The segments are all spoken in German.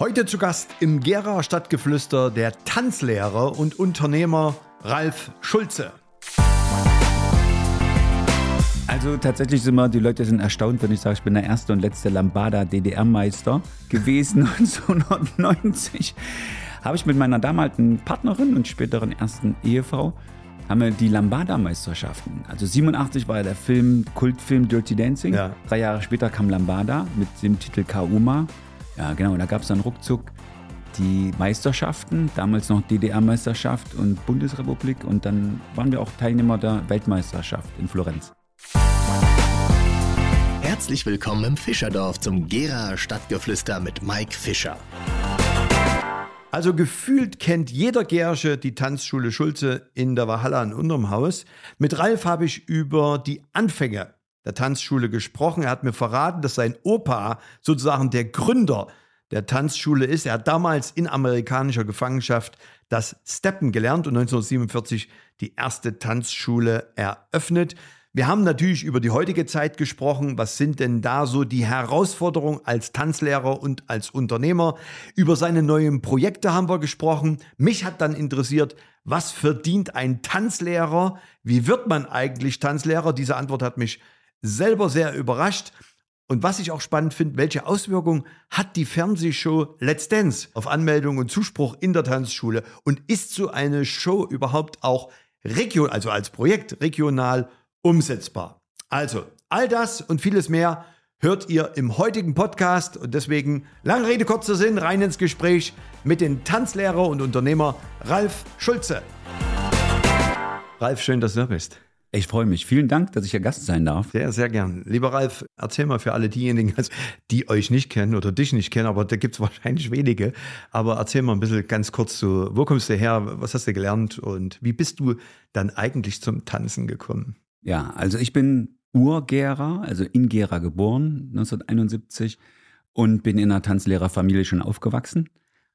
Heute zu Gast im Gera Stadtgeflüster der Tanzlehrer und Unternehmer Ralf Schulze. Also tatsächlich sind wir, die Leute sind erstaunt, wenn ich sage, ich bin der erste und letzte Lambada DDR-Meister gewesen 1990. Habe ich mit meiner damaligen Partnerin und späteren ersten Ehefrau haben wir die Lambada-Meisterschaften. Also 87 war ja der Film, Kultfilm Dirty Dancing. Ja. Drei Jahre später kam Lambada mit dem Titel Kauma. Ja, genau. Und da gab es dann ruckzuck die Meisterschaften, damals noch DDR-Meisterschaft und Bundesrepublik. Und dann waren wir auch Teilnehmer der Weltmeisterschaft in Florenz. Herzlich willkommen im Fischerdorf zum Gera Stadtgeflüster mit Mike Fischer. Also gefühlt kennt jeder Gersche die Tanzschule Schulze in der Walhalla in unterm Haus. Mit Ralf habe ich über die Anfänge der Tanzschule gesprochen. Er hat mir verraten, dass sein Opa sozusagen der Gründer der Tanzschule ist. Er hat damals in amerikanischer Gefangenschaft das Steppen gelernt und 1947 die erste Tanzschule eröffnet. Wir haben natürlich über die heutige Zeit gesprochen. Was sind denn da so die Herausforderungen als Tanzlehrer und als Unternehmer? Über seine neuen Projekte haben wir gesprochen. Mich hat dann interessiert, was verdient ein Tanzlehrer? Wie wird man eigentlich Tanzlehrer? Diese Antwort hat mich selber sehr überrascht. Und was ich auch spannend finde, welche Auswirkungen hat die Fernsehshow Let's Dance auf Anmeldung und Zuspruch in der Tanzschule? Und ist so eine Show überhaupt auch regional, also als Projekt regional umsetzbar? Also, all das und vieles mehr hört ihr im heutigen Podcast und deswegen lange Rede, kurzer Sinn, rein ins Gespräch mit dem Tanzlehrer und Unternehmer Ralf Schulze. Ralf, schön, dass du da bist. Ich freue mich. Vielen Dank, dass ich hier Gast sein darf. Sehr, sehr gern. Lieber Ralf, erzähl mal für alle diejenigen, die euch nicht kennen oder dich nicht kennen, aber da gibt es wahrscheinlich wenige. Aber erzähl mal ein bisschen ganz kurz so, wo kommst du her, was hast du gelernt und wie bist du dann eigentlich zum Tanzen gekommen? Ja, also ich bin Urgera, also in Gera geboren, 1971 und bin in einer Tanzlehrerfamilie schon aufgewachsen.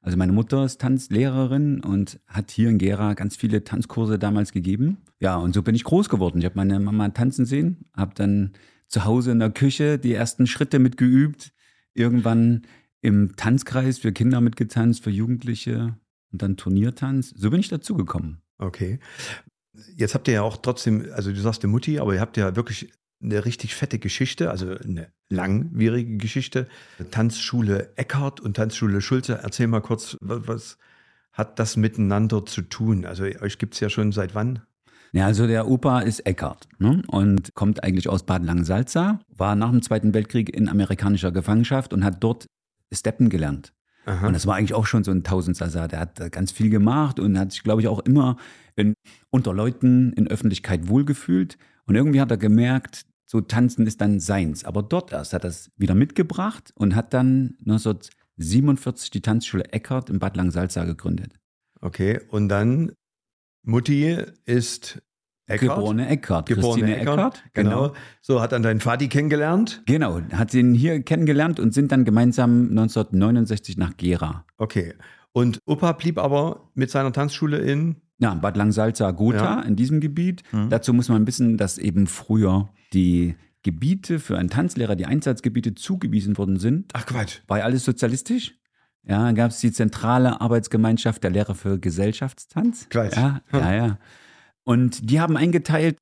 Also meine Mutter ist Tanzlehrerin und hat hier in Gera ganz viele Tanzkurse damals gegeben. Ja, und so bin ich groß geworden. Ich habe meine Mama tanzen sehen, habe dann zu Hause in der Küche die ersten Schritte mitgeübt, irgendwann im Tanzkreis für Kinder mitgetanzt, für Jugendliche und dann Turniertanz. So bin ich dazugekommen. Okay. Jetzt habt ihr ja auch trotzdem, also du sagst die Mutti, aber ihr habt ja wirklich eine richtig fette Geschichte, also eine langwierige Geschichte. Tanzschule Eckhardt und Tanzschule Schulze. Erzähl mal kurz, was, hat das miteinander zu tun? Also euch gibt es ja schon seit wann? Ja, also der Opa ist Eckhardt ne? und kommt eigentlich aus Bad Langensalza, war nach dem Zweiten Weltkrieg in amerikanischer Gefangenschaft und hat dort Steppen gelernt. Aha. Und das war eigentlich auch schon so ein Tausendsasa. Der hat ganz viel gemacht und hat sich, glaube ich, auch immer in, unter Leuten in Öffentlichkeit wohlgefühlt. Und irgendwie hat er gemerkt, so tanzen ist dann seins. Aber dort erst hat er es wieder mitgebracht und hat dann 1947 die Tanzschule Eckert in Bad Langsalza gegründet. Okay, und dann Mutti ist Eckhardt. Geborene Eckert, Geborene Christine Eckhardt, Eckert. Genau. So hat dann dein Vati kennengelernt. Genau, hat sie ihn hier kennengelernt und sind dann gemeinsam 1969 nach Gera. Okay. Und Opa blieb aber mit seiner Tanzschule in. Ja, Bad Langsalza, Gotha Ja. in diesem Gebiet. Mhm. Dazu muss man wissen, dass eben früher die Gebiete für einen Tanzlehrer, die Einsatzgebiete zugewiesen worden sind. Ach Quatsch. War ja alles sozialistisch. Ja, gab es die zentrale Arbeitsgemeinschaft der Lehrer für Gesellschaftstanz. Quatsch. Ja, ja, ja. Und die haben eingeteilt,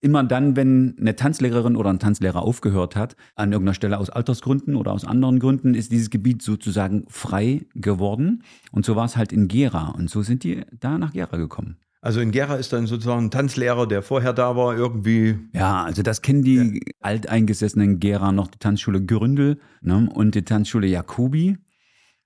immer dann, wenn eine Tanzlehrerin oder ein Tanzlehrer aufgehört hat, an irgendeiner Stelle aus Altersgründen oder aus anderen Gründen, ist dieses Gebiet sozusagen frei geworden. Und so war es halt in Gera. Und so sind die da nach Gera gekommen. Also in Gera ist dann sozusagen ein Tanzlehrer, der vorher da war, irgendwie. Ja, also das kennen die alteingesessenen Gera noch, die Tanzschule Gründel ne, und die Tanzschule Jacobi.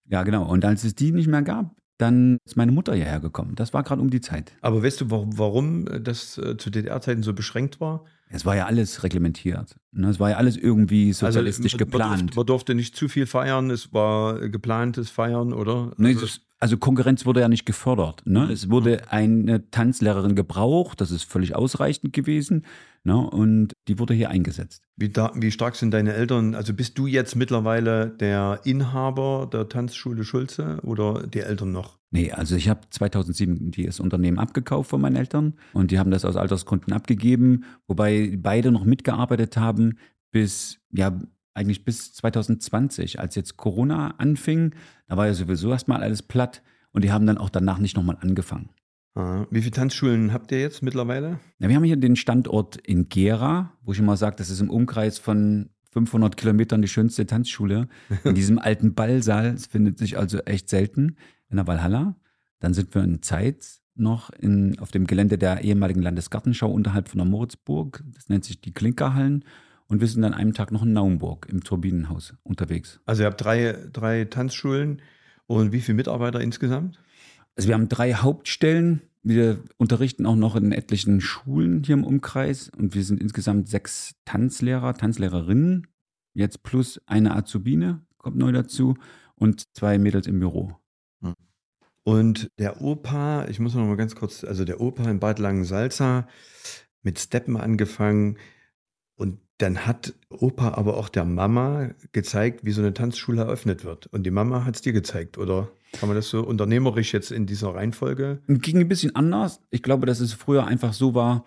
Ja, genau. Und als es die nicht mehr gab, dann ist meine Mutter hierher gekommen. Das war gerade um die Zeit. Aber weißt du, warum, warum das äh, zu DDR-Zeiten so beschränkt war? Es war ja alles reglementiert. Ne? Es war ja alles irgendwie sozialistisch also, man- Man geplant. durfte, man durfte nicht zu viel feiern, es war geplantes Feiern, oder? Nee, Also- also Konkurrenz wurde ja nicht gefördert. Ne? Es wurde eine Tanzlehrerin gebraucht, das ist völlig ausreichend gewesen. Ne? Und die wurde hier eingesetzt. Wie, da, wie stark sind deine Eltern? Also bist du jetzt mittlerweile der Inhaber der Tanzschule Schulze oder die Eltern noch? Nee, also ich habe 2007 das Unternehmen abgekauft von meinen Eltern und die haben das aus Altersgründen abgegeben, wobei beide noch mitgearbeitet haben bis ja eigentlich bis 2020, als jetzt Corona anfing. Da war ja sowieso erstmal alles platt und die haben dann auch danach nicht nochmal angefangen. Ah, Wie viele Tanzschulen habt ihr jetzt mittlerweile? Ja, wir haben hier den Standort in Gera, wo ich immer sage, das ist im Umkreis von 500 Kilometern die schönste Tanzschule. In diesem alten Ballsaal, es findet sich also echt selten in der Valhalla. Dann sind wir in Zeitz noch in, auf dem Gelände der ehemaligen Landesgartenschau unterhalb von der Moritzburg. Das nennt sich die Klinkerhallen. Und wir sind an einem Tag noch in Naumburg im Turbinenhaus unterwegs. Also ihr habt drei, drei Tanzschulen und wie viele Mitarbeiter insgesamt? Also wir haben drei Hauptstellen. Wir unterrichten auch noch in etlichen Schulen hier im Umkreis und wir sind insgesamt sechs Tanzlehrer, Tanzlehrerinnen, jetzt plus eine Azubine kommt neu dazu und zwei Mädels im Büro. Und der Opa, ich muss noch mal ganz kurz, also der Opa in Bad Langensalza mit Steppen angefangen und dann hat Opa aber auch der Mama gezeigt, wie so eine Tanzschule eröffnet wird. Und die Mama hat es dir gezeigt, oder? Kann man das so unternehmerisch jetzt in dieser Reihenfolge? Ging ein bisschen anders. Ich glaube, dass es früher einfach so war,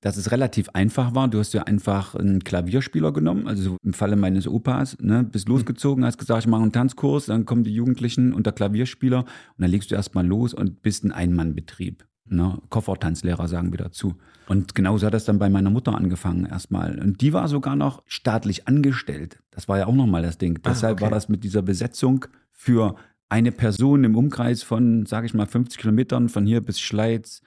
dass es relativ einfach war. Du hast ja einfach einen Klavierspieler genommen, also so im Falle meines Opas, ne, bist losgezogen, hast gesagt, ich mache einen Tanzkurs, dann kommen die Jugendlichen und der Klavierspieler und dann legst du erstmal los und bist ein Einmannbetrieb. Ne? Koffertanzlehrer sagen wir dazu. Und genauso hat das dann bei meiner Mutter angefangen erstmal. Und die war sogar noch staatlich angestellt. Das war ja auch nochmal das Ding. Ah, Deshalb okay. war das mit dieser Besetzung für eine Person im Umkreis von, sage ich mal, 50 Kilometern von hier bis Schleiz,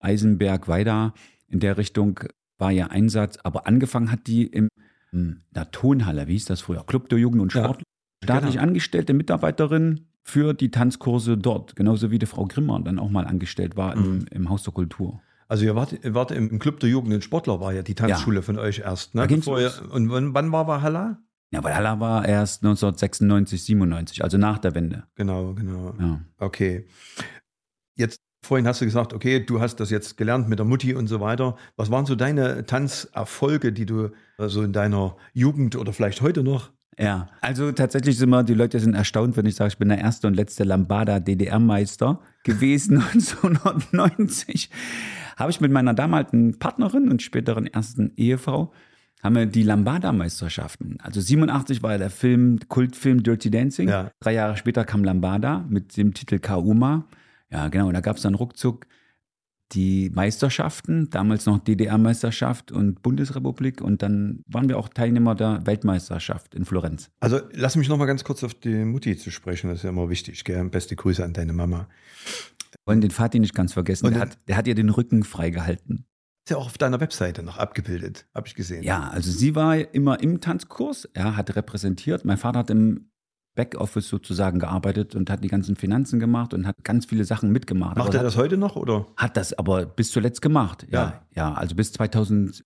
Eisenberg, weiter. In der Richtung war ihr Einsatz. Aber angefangen hat die im, in der Tonhalle, wie hieß das früher? Club der Jugend und Ja, Sport. Staatlich genau. angestellte Mitarbeiterin für die Tanzkurse dort. Genauso wie die Frau Grimmer dann auch mal angestellt war im, im Haus der Kultur. Also ihr wart, ihr wart im Club der Jugend und Sportler war ja die Tanzschule von euch erst, ne? Ihr, und wann, wann war Valhalla? Ja, weil Halla war erst 1996, 97, also nach der Wende. Genau, genau. Ja. Okay. Jetzt, vorhin hast du gesagt, okay, du hast das jetzt gelernt mit der Mutti und so weiter. Was waren so deine Tanzerfolge, die du äh, so in deiner Jugend oder vielleicht heute noch? Ja, also tatsächlich sind wir, die Leute sind erstaunt, wenn ich sage, ich bin der erste und letzte Lambada DDR-Meister gewesen 1990. Habe ich mit meiner damaligen Partnerin und späteren ersten Ehefrau haben wir die Lambada-Meisterschaften. Also 87 war der Film, Kultfilm Dirty Dancing. Ja. Drei Jahre später kam Lambada mit dem Titel Kauma. Ja, genau. Und da gab es dann ruckzuck die Meisterschaften, damals noch DDR-Meisterschaft und Bundesrepublik. Und dann waren wir auch Teilnehmer der Weltmeisterschaft in Florenz. Also lass mich noch mal ganz kurz auf die Mutti zu sprechen, das ist ja immer wichtig. Gell? Beste Grüße an deine Mama. wollen den Vati nicht ganz vergessen. Und Der hat, der hat ihr den Rücken freigehalten. Ist ja auch auf deiner Webseite noch abgebildet, habe ich gesehen. Ja, also sie war immer im Tanzkurs, er hat repräsentiert. Mein Vater hat im Backoffice sozusagen gearbeitet und hat die ganzen Finanzen gemacht und hat ganz viele Sachen mitgemacht. Macht Aber er das heute noch oder? Hat das aber bis zuletzt gemacht. Ja, Ja. ja, also bis 2000,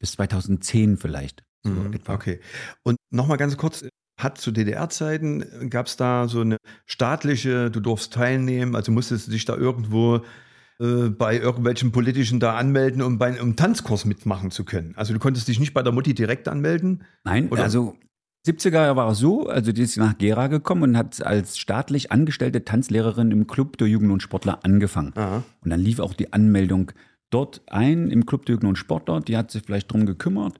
bis 2010 vielleicht. So Mhm. Okay. Und nochmal ganz kurz, hat zu DDR-Zeiten, gab es da so eine staatliche, du durfst teilnehmen, also musstest du dich da irgendwo äh, bei irgendwelchen politischen da anmelden, um bei um Tanzkurs mitmachen zu können. Also du konntest dich nicht bei der Mutti direkt anmelden. Nein, Oder? also 70er war es so, also die ist nach Gera gekommen und hat als staatlich angestellte Tanzlehrerin im Club der Jugend und Sportler angefangen. Aha. Und dann lief auch die Anmeldung dort ein im Club der Jugend und Sportler. Die hat sich vielleicht darum gekümmert,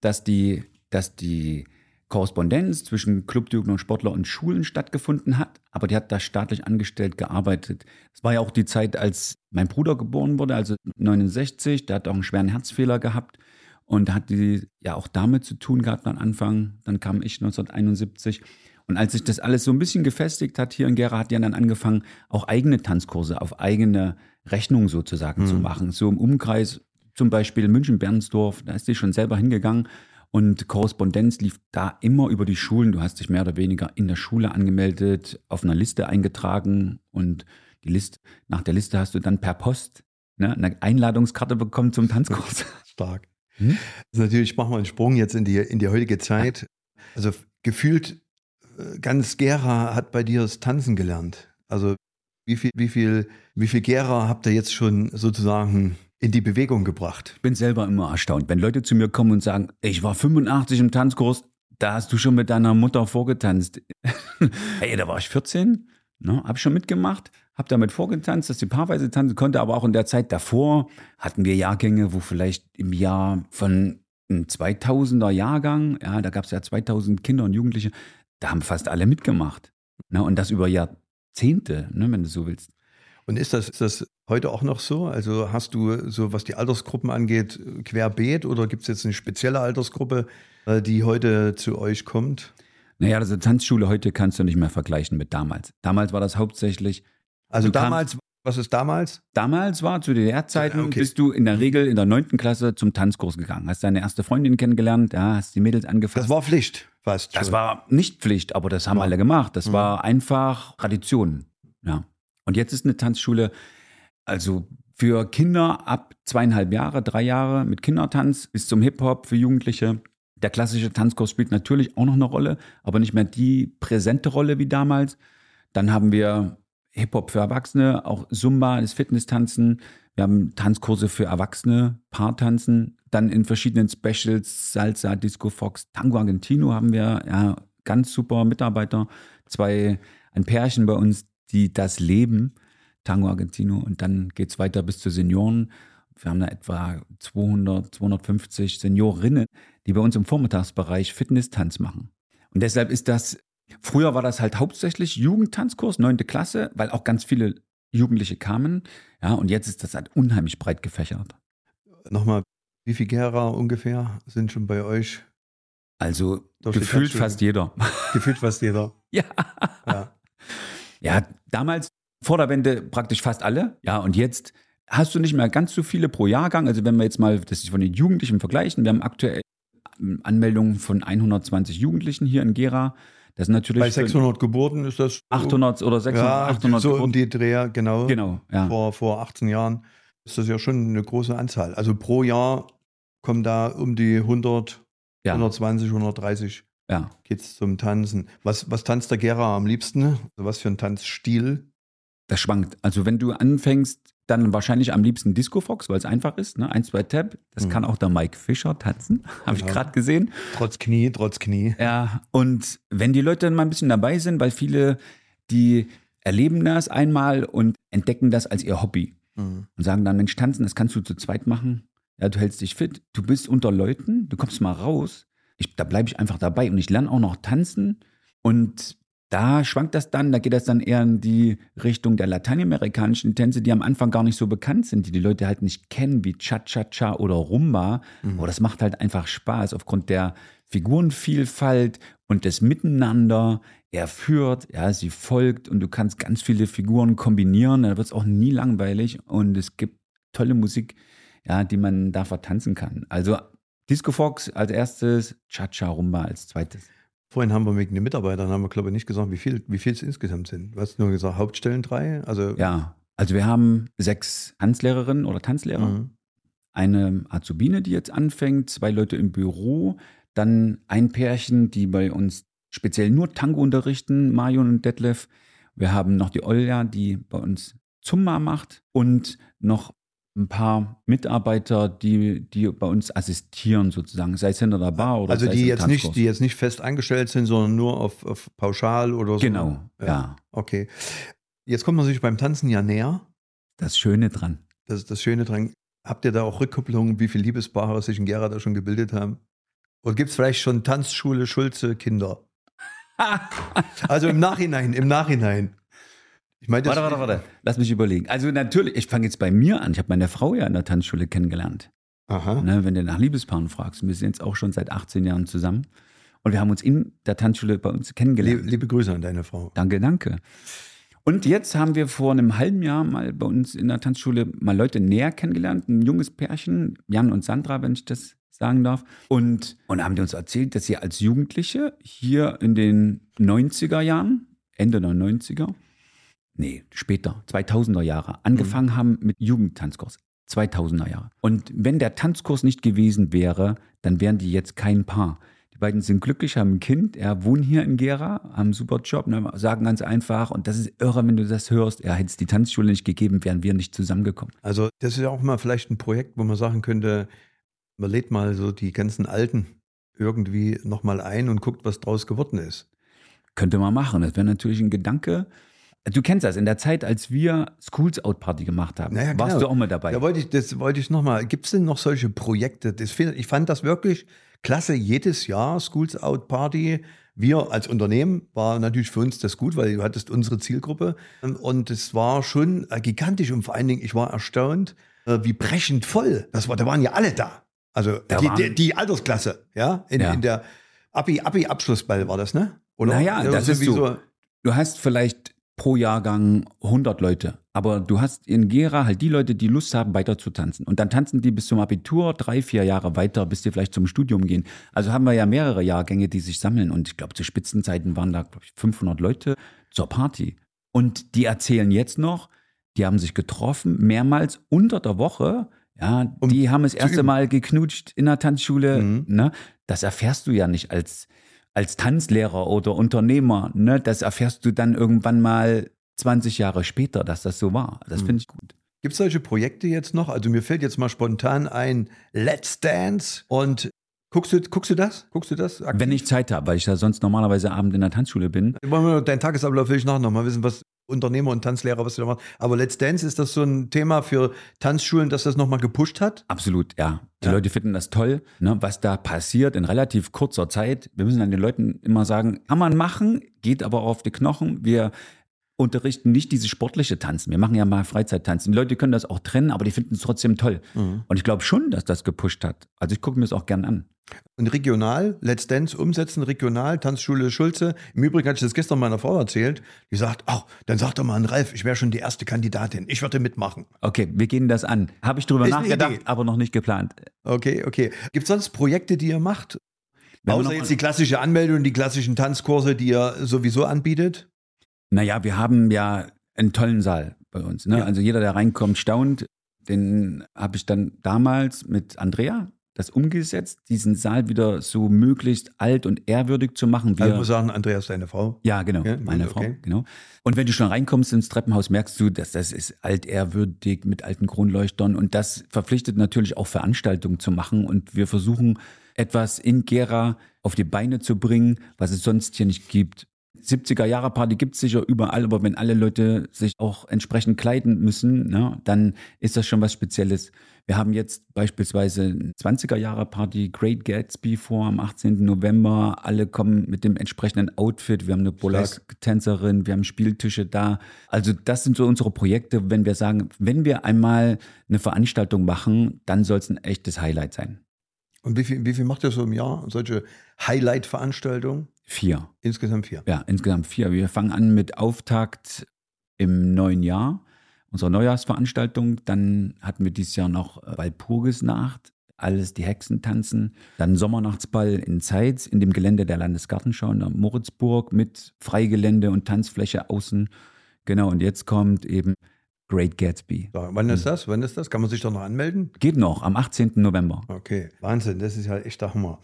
dass die, dass die Korrespondenz zwischen Club der Jugend und Sportler und Schulen stattgefunden hat. Aber die hat da staatlich angestellt gearbeitet. Es war ja auch die Zeit, als mein Bruder geboren wurde, also 69. Der hat auch einen schweren Herzfehler gehabt. Und hat die ja auch damit zu tun gehabt am Anfang. Dann kam ich 1971. Und als sich das alles so ein bisschen gefestigt hat hier in Gera, hat die dann angefangen, auch eigene Tanzkurse auf eigene Rechnung sozusagen zu machen. So im Umkreis, zum Beispiel München-Bernsdorf, da ist sie schon selber hingegangen. Und Korrespondenz lief da immer über die Schulen. Du hast dich mehr oder weniger in der Schule angemeldet, auf einer Liste eingetragen und die Liste, nach der Liste hast du dann per Post ne, eine Einladungskarte bekommen zum Tanzkurs. Stark. Hm? Ist natürlich, machen wir einen Sprung jetzt in die, in die heutige Zeit. Also gefühlt äh, ganz Gera hat bei dir das Tanzen gelernt. Also wie viel, wie viel, wie viel Gera habt ihr jetzt schon sozusagen in die Bewegung gebracht? Ich bin selber immer erstaunt, wenn Leute zu mir kommen und sagen, ich war 85 im Tanzkurs, da hast du schon mit deiner Mutter vorgetanzt. hey, da war ich 14, ne, hab schon mitgemacht, hab damit vorgetanzt, dass die paarweise tanzen konnte, aber auch in der Zeit davor hatten wir Jahrgänge, wo vielleicht im Jahr von ein 2000er Jahrgang, ja, da gab es ja 2000 Kinder und Jugendliche, da haben fast alle mitgemacht. Ne? Und das über Jahrzehnte, ne, wenn du so willst. Und ist das, ist das heute auch noch so? Also hast du so, was die Altersgruppen angeht, querbeet oder gibt es jetzt eine spezielle Altersgruppe, äh, die heute zu euch kommt? Naja, also Tanzschule heute kannst du nicht mehr vergleichen mit damals. Damals war das hauptsächlich. Also Du kamst- damals, was ist damals? Damals war zu DDR-Zeiten, okay. bist du in der Regel in der neunten Klasse zum Tanzkurs gegangen. Hast deine erste Freundin kennengelernt, ja, hast die Mädels angefasst. Das war Pflicht fast. Das schon. war nicht Pflicht, aber das haben Ja. alle gemacht. Das Mhm. war einfach Tradition. Ja. Und jetzt ist eine Tanzschule, also für Kinder ab zweieinhalb Jahre, drei Jahre mit Kindertanz bis zum Hip-Hop für Jugendliche. Der klassische Tanzkurs spielt natürlich auch noch eine Rolle, aber nicht mehr die präsente Rolle wie damals. Dann haben wir Hip-Hop für Erwachsene, auch Zumba, das Fitnesstanzen. Wir haben Tanzkurse für Erwachsene, Paartanzen. Dann in verschiedenen Specials, Salsa, Disco Fox, Tango Argentino haben wir, ja, ganz super Mitarbeiter. Zwei, ein Pärchen bei uns, die das leben, Tango Argentino. Und dann geht's weiter bis zu Senioren. Wir haben da etwa 200, 250 Seniorinnen, die bei uns im Vormittagsbereich Fitness-Tanz machen. Und deshalb ist das, früher war das halt hauptsächlich Jugendtanzkurs, neunte Klasse, weil auch ganz viele Jugendliche kamen. Ja, und jetzt ist das halt unheimlich breit gefächert. Nochmal, wie viele Gera ungefähr sind schon bei euch? Also gefühlt fast jeder. Gefühlt fast jeder. ja. Ja. Ja, damals vor der Wende praktisch fast alle. Ja, und jetzt hast du nicht mehr ganz so viele pro Jahrgang. Also wenn wir jetzt mal das von den Jugendlichen vergleichen, wir haben aktuell ähm, Anmeldungen von 120 Jugendlichen hier in Gera. Das sind natürlich Bei für 600 Geburten ist das 800 oder 600, ja, 800 so um Geburten. die Dreh, genau. Genau, ja. Vor, vor 18 Jahren ist das ja schon eine große Anzahl. Also pro Jahr kommen da um die 100, ja, 120, 130 ja. geht's zum Tanzen. Was, was tanzt der Gera am liebsten? Also was für ein Tanzstil? Das schwankt. Also wenn du anfängst, dann wahrscheinlich am liebsten Disco Fox, weil es einfach ist. Ne? Eins, zwei Tap. Das Mhm. kann auch der Mike Fischer tanzen. Habe ich Genau. gerade gesehen. Trotz Knie, trotz Knie. Ja, und wenn die Leute dann mal ein bisschen dabei sind, weil viele, die erleben das einmal und entdecken das als ihr Hobby Mhm. und sagen dann, Mensch, tanzen, das kannst du zu zweit machen. Ja, du hältst dich fit, du bist unter Leuten, du kommst mal raus. Ich, da bleibe ich einfach dabei und ich lerne auch noch tanzen. Und da schwankt das dann, da geht das dann eher in die Richtung der lateinamerikanischen Tänze, die am Anfang gar nicht so bekannt sind, die die Leute halt nicht kennen, wie Cha-Cha-Cha oder Rumba. Mhm. Aber das macht halt einfach Spaß aufgrund der Figurenvielfalt und des Miteinander. Er führt, ja, sie folgt und du kannst ganz viele Figuren kombinieren. Da wird es auch nie langweilig und es gibt tolle Musik, ja, die man da vertanzen kann. Also Disco Fox als erstes, Cha-Cha Rumba als zweites. Vorhin haben wir wegen den Mitarbeitern, haben wir glaube ich nicht gesagt, wie viel, wie viel es insgesamt sind. Du hast nur gesagt, Hauptstellen drei. Also Ja, also wir haben sechs Tanzlehrerinnen oder Tanzlehrer. Mhm. eine Azubine, die jetzt anfängt, zwei Leute im Büro, dann ein Pärchen, die bei uns speziell nur Tango unterrichten, Marion und Detlef. Wir haben noch die Olja, die bei uns Zumba macht und noch ein paar Mitarbeiter, die, die bei uns assistieren sozusagen, sei es hinter der Bar oder also sei es die im jetzt nicht, Tanzkurs. die jetzt nicht fest angestellt sind, sondern nur auf, auf Pauschal oder so. Genau, ja. Okay. Jetzt kommt man sich beim Tanzen ja näher. Das Schöne dran. Das ist das Schöne dran. Habt ihr da auch Rückkopplungen, wie viele Liebespaare sich in Gera da schon gebildet haben? Oder gibt es vielleicht schon Tanzschule Schulze Kinder? Also im Nachhinein, im Nachhinein. Ich meine, Warte, warte, warte. Lass mich überlegen. Also natürlich, ich fange jetzt bei mir an. Ich habe meine Frau ja in der Tanzschule kennengelernt. Aha. Ne, wenn du nach Liebespaaren fragst, wir sind jetzt auch schon seit 18 Jahren zusammen und wir haben uns in der Tanzschule bei uns Liebe, kennengelernt. liebe Grüße an deine Frau. Danke, danke. Und jetzt haben wir vor einem halben Jahr mal bei uns in der Tanzschule mal Leute näher kennengelernt, ein junges Pärchen, Jan und Sandra, wenn ich das sagen darf. Und, und haben die uns erzählt, dass sie als Jugendliche hier in den 90er Jahren, Ende der 90er, nee, später, 2000er Jahre, angefangen haben mit Jugendtanzkurs. 2000er Jahre. Und wenn der Tanzkurs nicht gewesen wäre, dann wären die jetzt kein Paar. Die beiden sind glücklich, haben ein Kind, er wohnt hier in Gera, haben einen super Job, ne, sagen ganz einfach, und das ist irre, wenn du das hörst, ja, hätte es die Tanzschule nicht gegeben, wären wir nicht zusammengekommen. Also das ist ja auch mal vielleicht ein Projekt, wo man sagen könnte, man lädt mal so die ganzen Alten irgendwie nochmal ein und guckt, was draus geworden ist. Könnte man machen. Das wäre natürlich ein Gedanke. Du kennst das, in der Zeit, als wir Schools Out Party gemacht haben, Naja, warst genau. du auch mit dabei. Da wollte ich, das wollte ich nochmal. Gibt es denn noch solche Projekte? Das find, ich fand das wirklich klasse. Jedes Jahr Schools Out Party. Wir als Unternehmen war natürlich für uns das gut, weil du hattest unsere Zielgruppe. Und es war schon äh, gigantisch. Und vor allen Dingen, ich war erstaunt, äh, wie brechend voll. Das war, da waren ja alle da. Also Da die, die, die Altersklasse, ja. In, Ja. in der Abi, Abi-Abschlussball war das, ne? Oder? Naja, Ja, das ist so. Du hast vielleicht pro Jahrgang 100 Leute, aber du hast in Gera halt die Leute, die Lust haben, weiter zu tanzen. Und dann tanzen die bis zum Abitur, drei, vier Jahre weiter, bis die vielleicht zum Studium gehen. Also haben wir ja mehrere Jahrgänge, die sich sammeln. Und ich glaube, zu Spitzenzeiten waren da, glaube ich, 500 Leute zur Party. Und die erzählen jetzt noch, die haben sich getroffen, mehrmals unter der Woche. Ja, Um die haben das erste üben. Mal geknutscht in der Tanzschule. Mhm. Ne? Das erfährst du ja nicht als, als Tanzlehrer oder Unternehmer. Ne? Das erfährst du dann irgendwann mal 20 Jahre später, dass das so war. Das Mhm. finde ich gut. Gibt es solche Projekte jetzt noch? Also mir fällt jetzt mal spontan ein Let's Dance und guckst du, guckst du das? Guckst du das? aktiv? Wenn ich Zeit habe, weil ich ja sonst normalerweise abend in der Tanzschule bin. Wollen wir deinen Tagesablauf will ich nachher noch mal wissen, was Unternehmer und Tanzlehrer, was du da machst. Aber Let's Dance, ist das so ein Thema für Tanzschulen, dass das nochmal gepusht hat? Absolut, ja. Die Ja. Leute finden das toll, ne, was da passiert in relativ kurzer Zeit. Wir müssen dann den Leuten immer sagen, kann man machen, geht aber auf die Knochen. Wir unterrichten nicht diese sportliche Tanzen. Wir machen ja mal Freizeittanzen. Die Leute können das auch trennen, aber die finden es trotzdem toll. Und ich glaube schon, dass das gepusht hat. Also ich gucke mir es auch gern an. Und regional, Let's Dance umsetzen, regional, Tanzschule Schulze. Im Übrigen hatte ich das gestern meiner Frau erzählt. Die sagt, ach, dann sag doch mal an Ralf, ich wäre schon die erste Kandidatin. Ich würde mitmachen. Okay, wir gehen das an. Habe ich drüber Ist nachgedacht, aber noch nicht geplant. Okay, okay. Gibt es sonst Projekte, die ihr macht? Wenn Außer jetzt die klassische Anmeldung, die klassischen Tanzkurse, die ihr sowieso anbietet? Naja, wir haben ja einen tollen Saal bei uns. Ne? Ja. Also jeder, der reinkommt, staunt. Den habe ich dann damals mit Andrea das umgesetzt, diesen Saal wieder so möglichst alt und ehrwürdig zu machen. Wir, Also ich muss sagen, Andreas, deine Frau. ja, genau, Ja, meine gut, Frau, okay. genau. Und wenn du schon reinkommst ins Treppenhaus, merkst du, dass das ist altehrwürdig mit alten Kronleuchtern und das verpflichtet natürlich auch Veranstaltungen zu machen und wir versuchen etwas in Gera auf die Beine zu bringen, was es sonst hier nicht gibt. 70er Jahre Party gibt es sicher überall, aber wenn alle Leute sich auch entsprechend kleiden müssen, ne, dann ist das schon was Spezielles. Wir haben jetzt beispielsweise eine 20er Jahre Party Great Gatsby vor am 18. November. Alle kommen mit dem entsprechenden Outfit. Wir haben eine Burlesque-Tänzerin, wir haben Spieltische da. Also das sind so unsere Projekte, wenn wir sagen, wenn wir einmal eine Veranstaltung machen, dann soll es ein echtes Highlight sein. Und wie viel, wie viel macht ihr so im Jahr? Solche Highlight-Veranstaltungen? Vier. Insgesamt vier. Ja, insgesamt vier. Wir fangen an mit Auftakt im neuen Jahr, unserer Neujahrsveranstaltung. Dann hatten wir dieses Jahr noch äh, Walpurgisnacht, alles die Hexen tanzen. Dann Sommernachtsball in Zeitz in dem Gelände der Landesgartenschau in der Moritzburg mit Freigelände und Tanzfläche außen. Genau, und jetzt kommt eben Great Gatsby. So, wann ist das? Wann ist das? Kann man sich doch noch anmelden? Geht noch am 18. November. Okay, Wahnsinn, das ist ja echt der Hammer.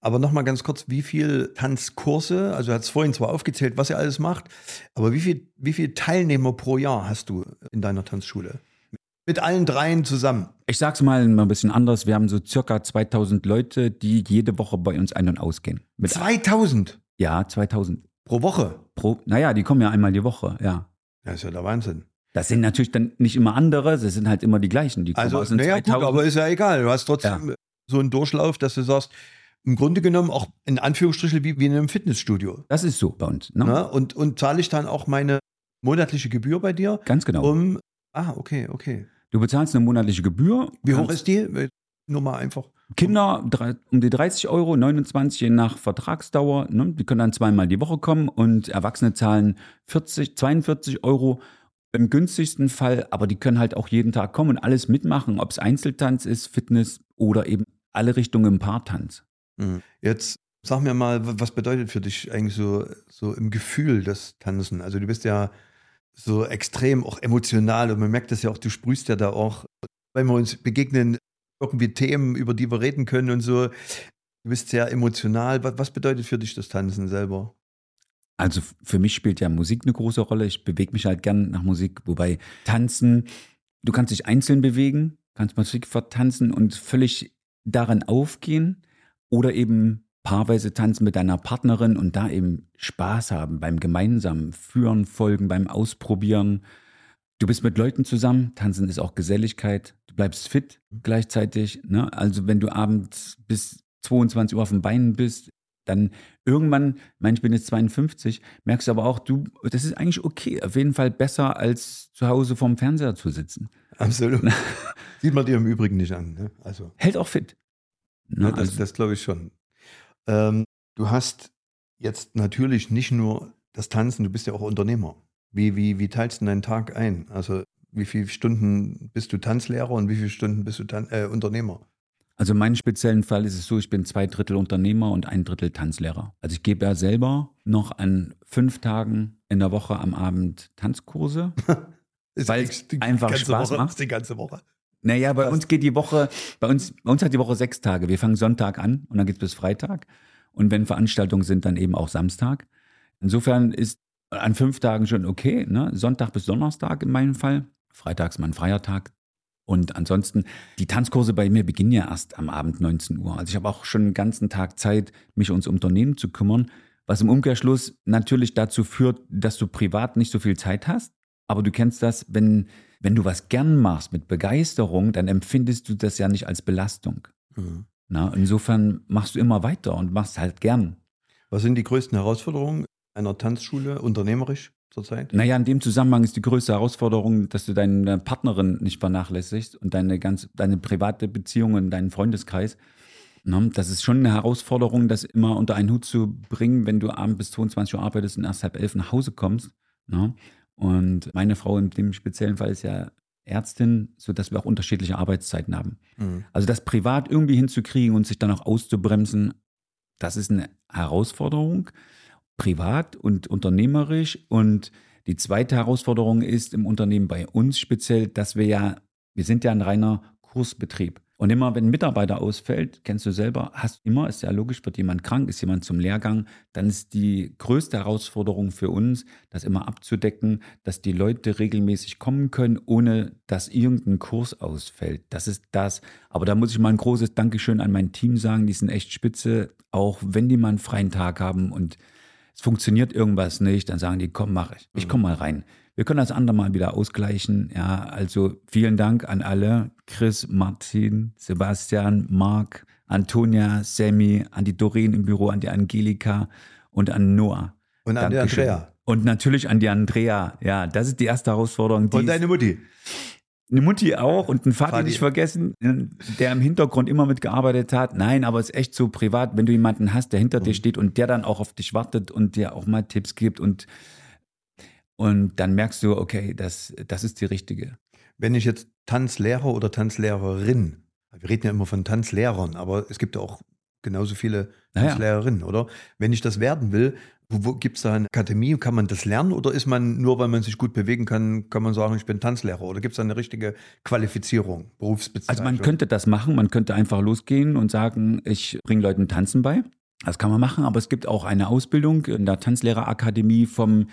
Aber nochmal ganz kurz, wie viel Tanzkurse, also du hast vorhin zwar aufgezählt, was ihr alles macht, aber wie viel, wie viel Teilnehmer pro Jahr hast du in deiner Tanzschule? Mit allen dreien zusammen. Ich sag's mal ein bisschen anders. Wir haben so circa 2000 Leute, die jede Woche bei uns ein- und ausgehen. Mit 2000 ja, 2000. pro Woche. Pro, naja, die kommen ja einmal die Woche, ja. Das ist ja der Wahnsinn. Das sind natürlich dann nicht immer andere, das sind halt immer die gleichen. Die kommen Also, naja, gut, 2000. aber ist ja egal. Du hast trotzdem so einen Durchlauf, dass du sagst, im Grunde genommen auch in Anführungsstrichen wie, wie in einem Fitnessstudio. das ist so bei uns. Ne? Ne? Und, und zahle ich dann auch meine monatliche Gebühr bei dir, Ganz genau. um. Ah, okay, okay. du bezahlst eine monatliche Gebühr. Wie hoch ist die? Nur mal einfach. Kinder um die 30 Euro, 29 je nach Vertragsdauer. Ne? Die können dann zweimal die Woche kommen und Erwachsene zahlen 40, 42 Euro im günstigsten Fall, aber die können halt auch jeden Tag kommen und alles mitmachen, ob es Einzeltanz ist, Fitness oder eben alle Richtungen im Paartanz. Mhm. Jetzt sag mir mal, wa- was bedeutet für dich eigentlich so, so im Gefühl das Tanzen? Also du bist ja so extrem auch emotional und man merkt das ja auch, du sprühst ja da auch, wenn wir uns begegnen, irgendwie Themen, über die wir reden können und so. Du bist sehr emotional. Was bedeutet für dich das Tanzen selber? Also für mich spielt ja Musik eine große Rolle. Ich bewege mich halt gern nach Musik, wobei Tanzen, du kannst dich einzeln bewegen, kannst Musik vertanzen und völlig daran aufgehen oder eben paarweise tanzen mit deiner Partnerin und da eben Spaß haben beim gemeinsamen Führen, Folgen, beim Ausprobieren. Du bist mit Leuten zusammen, tanzen ist auch Geselligkeit, du bleibst fit gleichzeitig. Ne? Also wenn du abends bis 22 Uhr auf den Beinen bist, dann irgendwann, ich meine, ich bin jetzt 52, merkst du aber auch, du, das ist eigentlich okay, auf jeden Fall besser als zu Hause vorm Fernseher zu sitzen. Absolut. Sieht man dir im Übrigen nicht an. Ne? Also, Hält auch fit. Ne? ja, das, also, das glaube ich schon. Ähm, du hast jetzt natürlich nicht nur das Tanzen, du bist ja auch Unternehmer. Wie, wie, wie teilst du deinen Tag ein? Also wie viele Stunden bist du Tanzlehrer und wie viele Stunden bist du Tan äh, Unternehmer? Also in meinem speziellen Fall ist es so, ich bin zwei Drittel Unternehmer und ein Drittel Tanzlehrer. Also ich gebe ja selber noch an fünf Tagen in der Woche am Abend Tanzkurse. Weil es einfach ganze Spaß Woche, macht. Die ganze Woche. Naja, bei Krass. uns geht die Woche, bei uns, bei uns hat die Woche sechs Tage. Wir fangen Sonntag an und dann geht's bis Freitag. Und wenn Veranstaltungen sind, dann eben auch Samstag. Insofern ist an fünf Tagen schon okay, ne? Sonntag bis Donnerstag in meinem Fall. Freitags mein freier Tag. Und ansonsten, die Tanzkurse bei mir beginnen ja erst am Abend 19 Uhr. Also ich habe auch schon den ganzen Tag Zeit, mich ums Unternehmen zu kümmern, was im Umkehrschluss natürlich dazu führt, dass du privat nicht so viel Zeit hast. Aber du kennst das, wenn, wenn du was gern machst mit Begeisterung, dann empfindest du das ja nicht als Belastung. Mhm. Na, insofern machst du immer weiter und machst halt gern. Was sind die größten Herausforderungen einer Tanzschule unternehmerisch zurzeit? Naja, in dem Zusammenhang ist die größte Herausforderung, dass du deine Partnerin nicht vernachlässigst und deine ganz, deine private Beziehung und deinen Freundeskreis. Ne, Das ist schon eine Herausforderung, das immer unter einen Hut zu bringen, wenn du abends bis 22 Uhr arbeitest und erst halb elf nach Hause kommst. Ne? Und meine Frau in dem speziellen Fall ist ja Ärztin, sodass wir auch unterschiedliche Arbeitszeiten haben. Mhm. Also das privat irgendwie hinzukriegen und sich dann auch auszubremsen, das ist eine Herausforderung, privat und unternehmerisch. Und die zweite Herausforderung ist im Unternehmen bei uns speziell, dass wir ja, wir sind ja ein reiner Kursbetrieb. Und immer, wenn ein Mitarbeiter ausfällt, kennst du selber, hast immer, ist ja logisch, wird jemand krank, ist jemand zum Lehrgang, dann ist die größte Herausforderung für uns, das immer abzudecken, dass die Leute regelmäßig kommen können, ohne dass irgendein Kurs ausfällt. Das ist das. Aber da muss ich mal ein großes Dankeschön an mein Team sagen, die sind echt spitze, auch wenn die mal einen freien Tag haben und es funktioniert irgendwas nicht, dann sagen die, komm, mach ich. Ich komm mal rein. Wir können das andermal wieder ausgleichen. Ja, also vielen Dank an alle. Chris, Martin, Sebastian, Marc, Antonia, Sammy, an die Doreen im Büro, an die Angelika und an Noah. Und an Dankeschön. Andrea. Und natürlich an die Andrea. Ja, das ist die erste Herausforderung. Die Und deine Mutti. Eine Mutti auch und ein Vati Vati. nicht vergessen, der im Hintergrund immer mitgearbeitet hat. Nein, aber es ist echt so privat, wenn du jemanden hast, der hinter Mhm. dir steht und der dann auch auf dich wartet und dir auch mal Tipps gibt und, und dann merkst du, okay, das, das ist die richtige. Wenn ich jetzt Tanzlehrer oder Tanzlehrerin, wir reden ja immer von Tanzlehrern, aber es gibt ja auch genauso viele Naja. Tanzlehrerinnen, oder? Wenn ich das werden will, wo, wo gibt es da eine Akademie? Kann man das lernen oder ist man, nur weil man sich gut bewegen kann, kann man sagen, ich bin Tanzlehrer? Oder gibt es da eine richtige Qualifizierung, Berufsbezeichnung? Also man könnte das machen, man könnte einfach losgehen und sagen, ich bringe Leuten Tanzen bei. Das kann man machen, aber es gibt auch eine Ausbildung in der Tanzlehrerakademie vom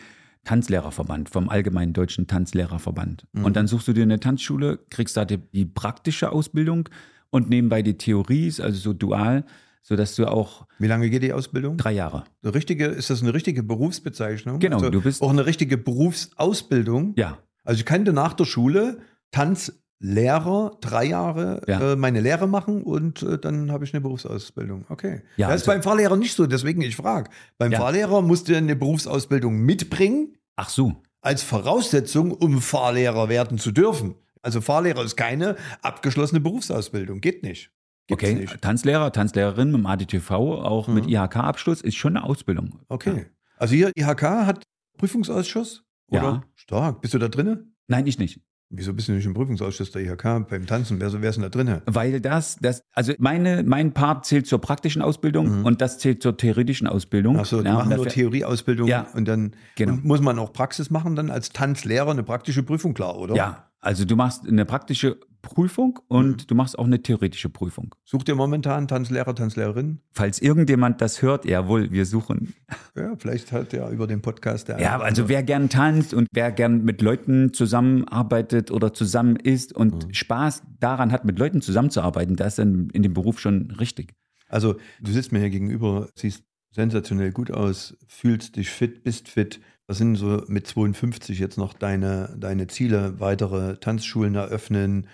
Tanzlehrerverband, vom Allgemeinen Deutschen Tanzlehrerverband. Mhm. Und dann suchst du dir eine Tanzschule, kriegst da die, die praktische Ausbildung und nebenbei die Theorie, also so dual, sodass du auch Wie lange geht die Ausbildung? drei Jahre. Eine richtige, ist das eine richtige Berufsbezeichnung? Genau, also du bist- auch eine richtige Berufsausbildung. Ja, Also ich könnte nach der Schule Tanzlehrer drei Jahre Ja. äh, meine Lehre machen und äh, dann habe ich eine Berufsausbildung. Okay. Ja, das ist also- beim Fahrlehrer nicht so, deswegen ich frage. Beim Ja. Fahrlehrer musst du eine Berufsausbildung mitbringen ach so. als Voraussetzung, um Fahrlehrer werden zu dürfen. Also Fahrlehrer ist keine abgeschlossene Berufsausbildung, geht nicht. Gibt's Okay, nicht. Tanzlehrer, Tanzlehrerin mit dem ADTV, auch mit Mhm. IHK-Abschluss, ist schon eine Ausbildung. Okay. Also hier IHK hat Prüfungsausschuss? Oder? Ja. Stark. Bist du da drinne? Nein, ich nicht. Wieso bist du nicht im Prüfungsausschuss der IHK beim Tanzen? Wer, wer ist denn da drinne? Weil das, das, also meine, mein Part zählt zur praktischen Ausbildung Mhm. und das zählt zur theoretischen Ausbildung. Achso, die Ja, machen nur Theorieausbildung Ja, und dann genau. und muss man auch Praxis machen, dann als Tanzlehrer eine praktische Prüfung, klar, oder? Ja, also du machst eine praktische Prüfung und Mhm. du machst auch eine theoretische Prüfung. Sucht ihr momentan Tanzlehrer, Tanzlehrerin? Falls irgendjemand das hört, jawohl, wir suchen. Ja, vielleicht hat ja über den Podcast der Ja, also wer gern tanzt und wer gern mit Leuten zusammenarbeitet oder zusammen ist und Mhm. Spaß daran hat, mit Leuten zusammenzuarbeiten, das ist dann in dem Beruf schon richtig. Also du sitzt mir hier gegenüber, siehst sensationell gut aus, fühlst dich fit, bist fit. Was sind so mit 52 jetzt noch deine, deine Ziele? Weitere Tanzschulen eröffnen?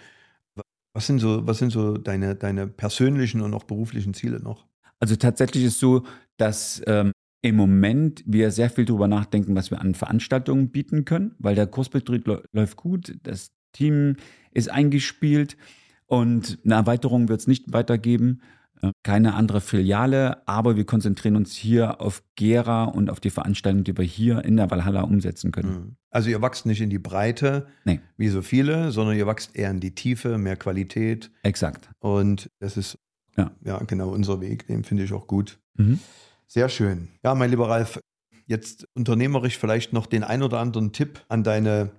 Was sind so, was sind so deine, deine persönlichen und auch beruflichen Ziele noch? Also tatsächlich ist so, dass ähm, im Moment wir sehr viel darüber nachdenken, was wir an Veranstaltungen bieten können, weil der Kursbetrieb läuft gut, das Team ist eingespielt und eine Erweiterung wird es nicht weitergeben. Äh, keine andere Filiale, aber wir konzentrieren uns hier auf Gera und auf die Veranstaltungen, die wir hier in der Valhalla umsetzen können. Mhm. Also ihr wächst nicht in die Breite, nee. wie so viele, sondern ihr wächst eher in die Tiefe, mehr Qualität. Exakt. Und das ist ja, ja genau unser Weg, den finde ich auch gut. Mhm. Sehr schön. Ja, mein lieber Ralf, jetzt unternehmerisch vielleicht noch den ein oder anderen Tipp an deine,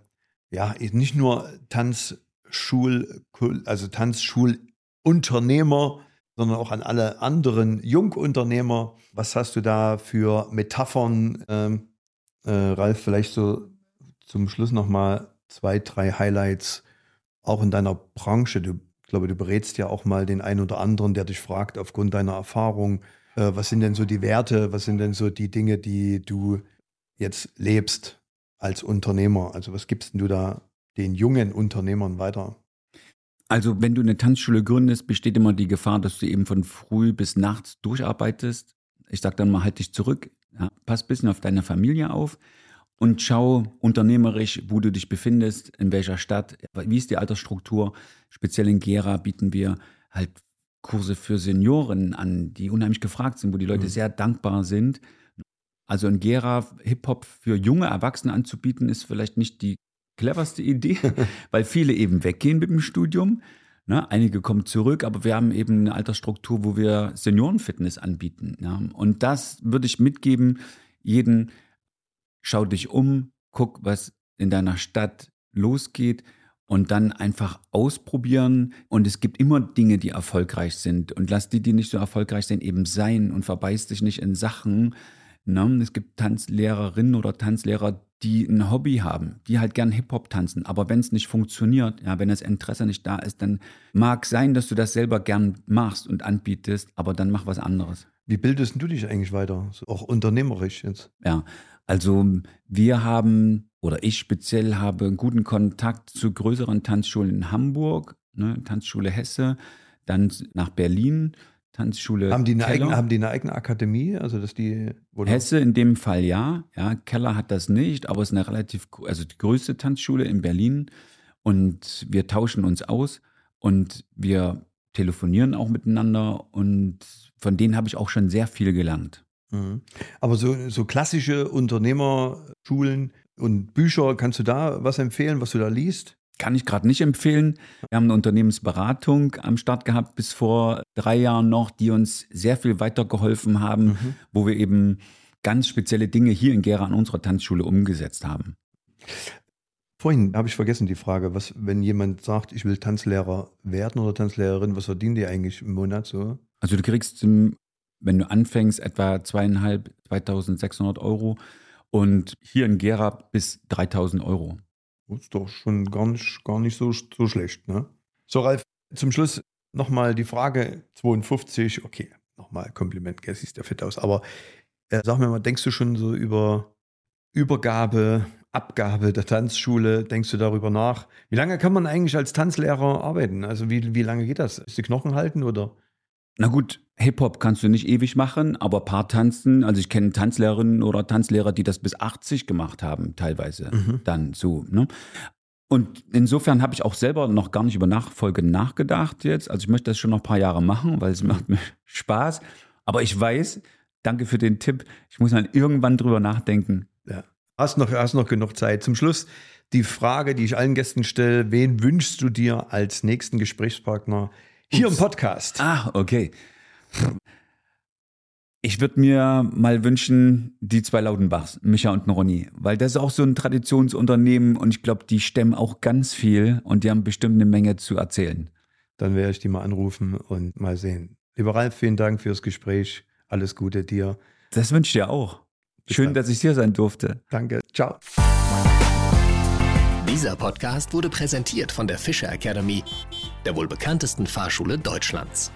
ja, nicht nur Tanzschul, also Tanzschulunternehmer, sondern auch an alle anderen Jungunternehmer. Was hast du da für Metaphern, ähm, äh, Ralf? Vielleicht so zum Schluss nochmal zwei, drei Highlights, auch in deiner Branche. Du, ich glaube, du berätst ja auch mal den einen oder anderen, der dich fragt, aufgrund deiner Erfahrung, äh, was sind denn so die Werte, was sind denn so die Dinge, die du jetzt lebst als Unternehmer? Also was gibst du da den jungen Unternehmern weiter? Also wenn du eine Tanzschule gründest, besteht immer die Gefahr, dass du eben von früh bis nachts durcharbeitest. Ich sage dann mal, halt dich zurück, ja, pass ein bisschen auf deine Familie auf und schau unternehmerisch, wo du dich befindest, in welcher Stadt, wie ist die Altersstruktur. Speziell in Gera bieten wir halt Kurse für Senioren an, die unheimlich gefragt sind, wo die Leute mhm. sehr dankbar sind. Also in Gera Hip-Hop für junge Erwachsene anzubieten, ist vielleicht nicht die cleverste Idee, weil viele eben weggehen mit dem Studium. Ne? Einige kommen zurück, aber wir haben eben eine Altersstruktur, wo wir Seniorenfitness anbieten. Ja? Und das würde ich mitgeben, jeden, schau dich um, guck, was in deiner Stadt losgeht und dann einfach ausprobieren. Und es gibt immer Dinge, die erfolgreich sind. Und lass die, die nicht so erfolgreich sind, eben sein und verbeiß dich nicht in Sachen. Ne? Es gibt Tanzlehrerinnen oder Tanzlehrer, die ein Hobby haben, die halt gern Hip-Hop tanzen. Aber wenn es nicht funktioniert, ja, wenn das Interesse nicht da ist, dann mag sein, dass du das selber gern machst und anbietest, aber dann mach was anderes. Wie bildest du dich eigentlich weiter? Auch unternehmerisch jetzt? Ja, also wir haben, oder ich speziell habe einen guten Kontakt zu größeren Tanzschulen in Hamburg, ne, Tanzschule Hesse, dann nach Berlin Tanzschule. Haben die, eine eigene, haben die eine eigene Akademie? Also dass die? Hesse in dem Fall ja. Ja, Keller hat das nicht, aber es ist eine relativ, also die größte Tanzschule in Berlin. Und wir tauschen uns aus und wir telefonieren auch miteinander und von denen habe ich auch schon sehr viel gelernt. Mhm. Aber so, so klassische Unternehmerschulen und Bücher, kannst du da was empfehlen, was du da liest? Kann ich gerade nicht empfehlen. Wir haben eine Unternehmensberatung am Start gehabt bis vor drei Jahren noch, die uns sehr viel weitergeholfen haben, mhm. wo wir eben ganz spezielle Dinge hier in Gera an unserer Tanzschule umgesetzt haben. Vorhin habe ich vergessen die Frage, was, wenn jemand sagt, ich will Tanzlehrer werden oder Tanzlehrerin, was verdienen die eigentlich im Monat so? Also du kriegst, wenn du anfängst, etwa zweieinhalb, 2600 Euro und hier in Gera bis 3000 Euro. Ist doch schon gar nicht, gar nicht so, so schlecht. Ne? So, Ralf, zum Schluss nochmal die Frage 52. Okay, nochmal Kompliment, gell, siehst ja fit aus. Aber äh, sag mir mal, denkst du schon so über Übergabe, Abgabe der Tanzschule? Denkst du darüber nach? Wie lange kann man eigentlich als Tanzlehrer arbeiten? Also wie, wie lange geht das? Ist die Knochen halten oder? Na gut, Hip-Hop kannst du nicht ewig machen, aber Paartanzen, also ich kenne Tanzlehrerinnen oder Tanzlehrer, die das bis 80 gemacht haben, teilweise mhm. dann so. Ne? Und insofern habe ich auch selber noch gar nicht über Nachfolge nachgedacht jetzt. Also ich möchte das schon noch ein paar Jahre machen, weil es macht mir Spaß. Aber ich weiß, danke für den Tipp, ich muss dann irgendwann drüber nachdenken. Ja. Hast noch, hast noch genug Zeit. Zum Schluss die Frage, die ich allen Gästen stelle, wen wünschst du dir als nächsten Gesprächspartner hier Ups. im Podcast. Ah, okay. Ich würde mir mal wünschen, die zwei Lautenbachs, Micha und Ronny, weil das ist auch so ein Traditionsunternehmen und ich glaube, die stemmen auch ganz viel und die haben bestimmt eine Menge zu erzählen. Dann werde ich die mal anrufen und mal sehen. Lieber Ralf, vielen Dank fürs Gespräch. Alles Gute dir. Das wünsche ich dir auch. Bis Schön, dann. dass ich hier sein durfte. Danke. Ciao. Dieser Podcast wurde präsentiert von der Fischer Academy, der wohl bekanntesten Fahrschule Deutschlands.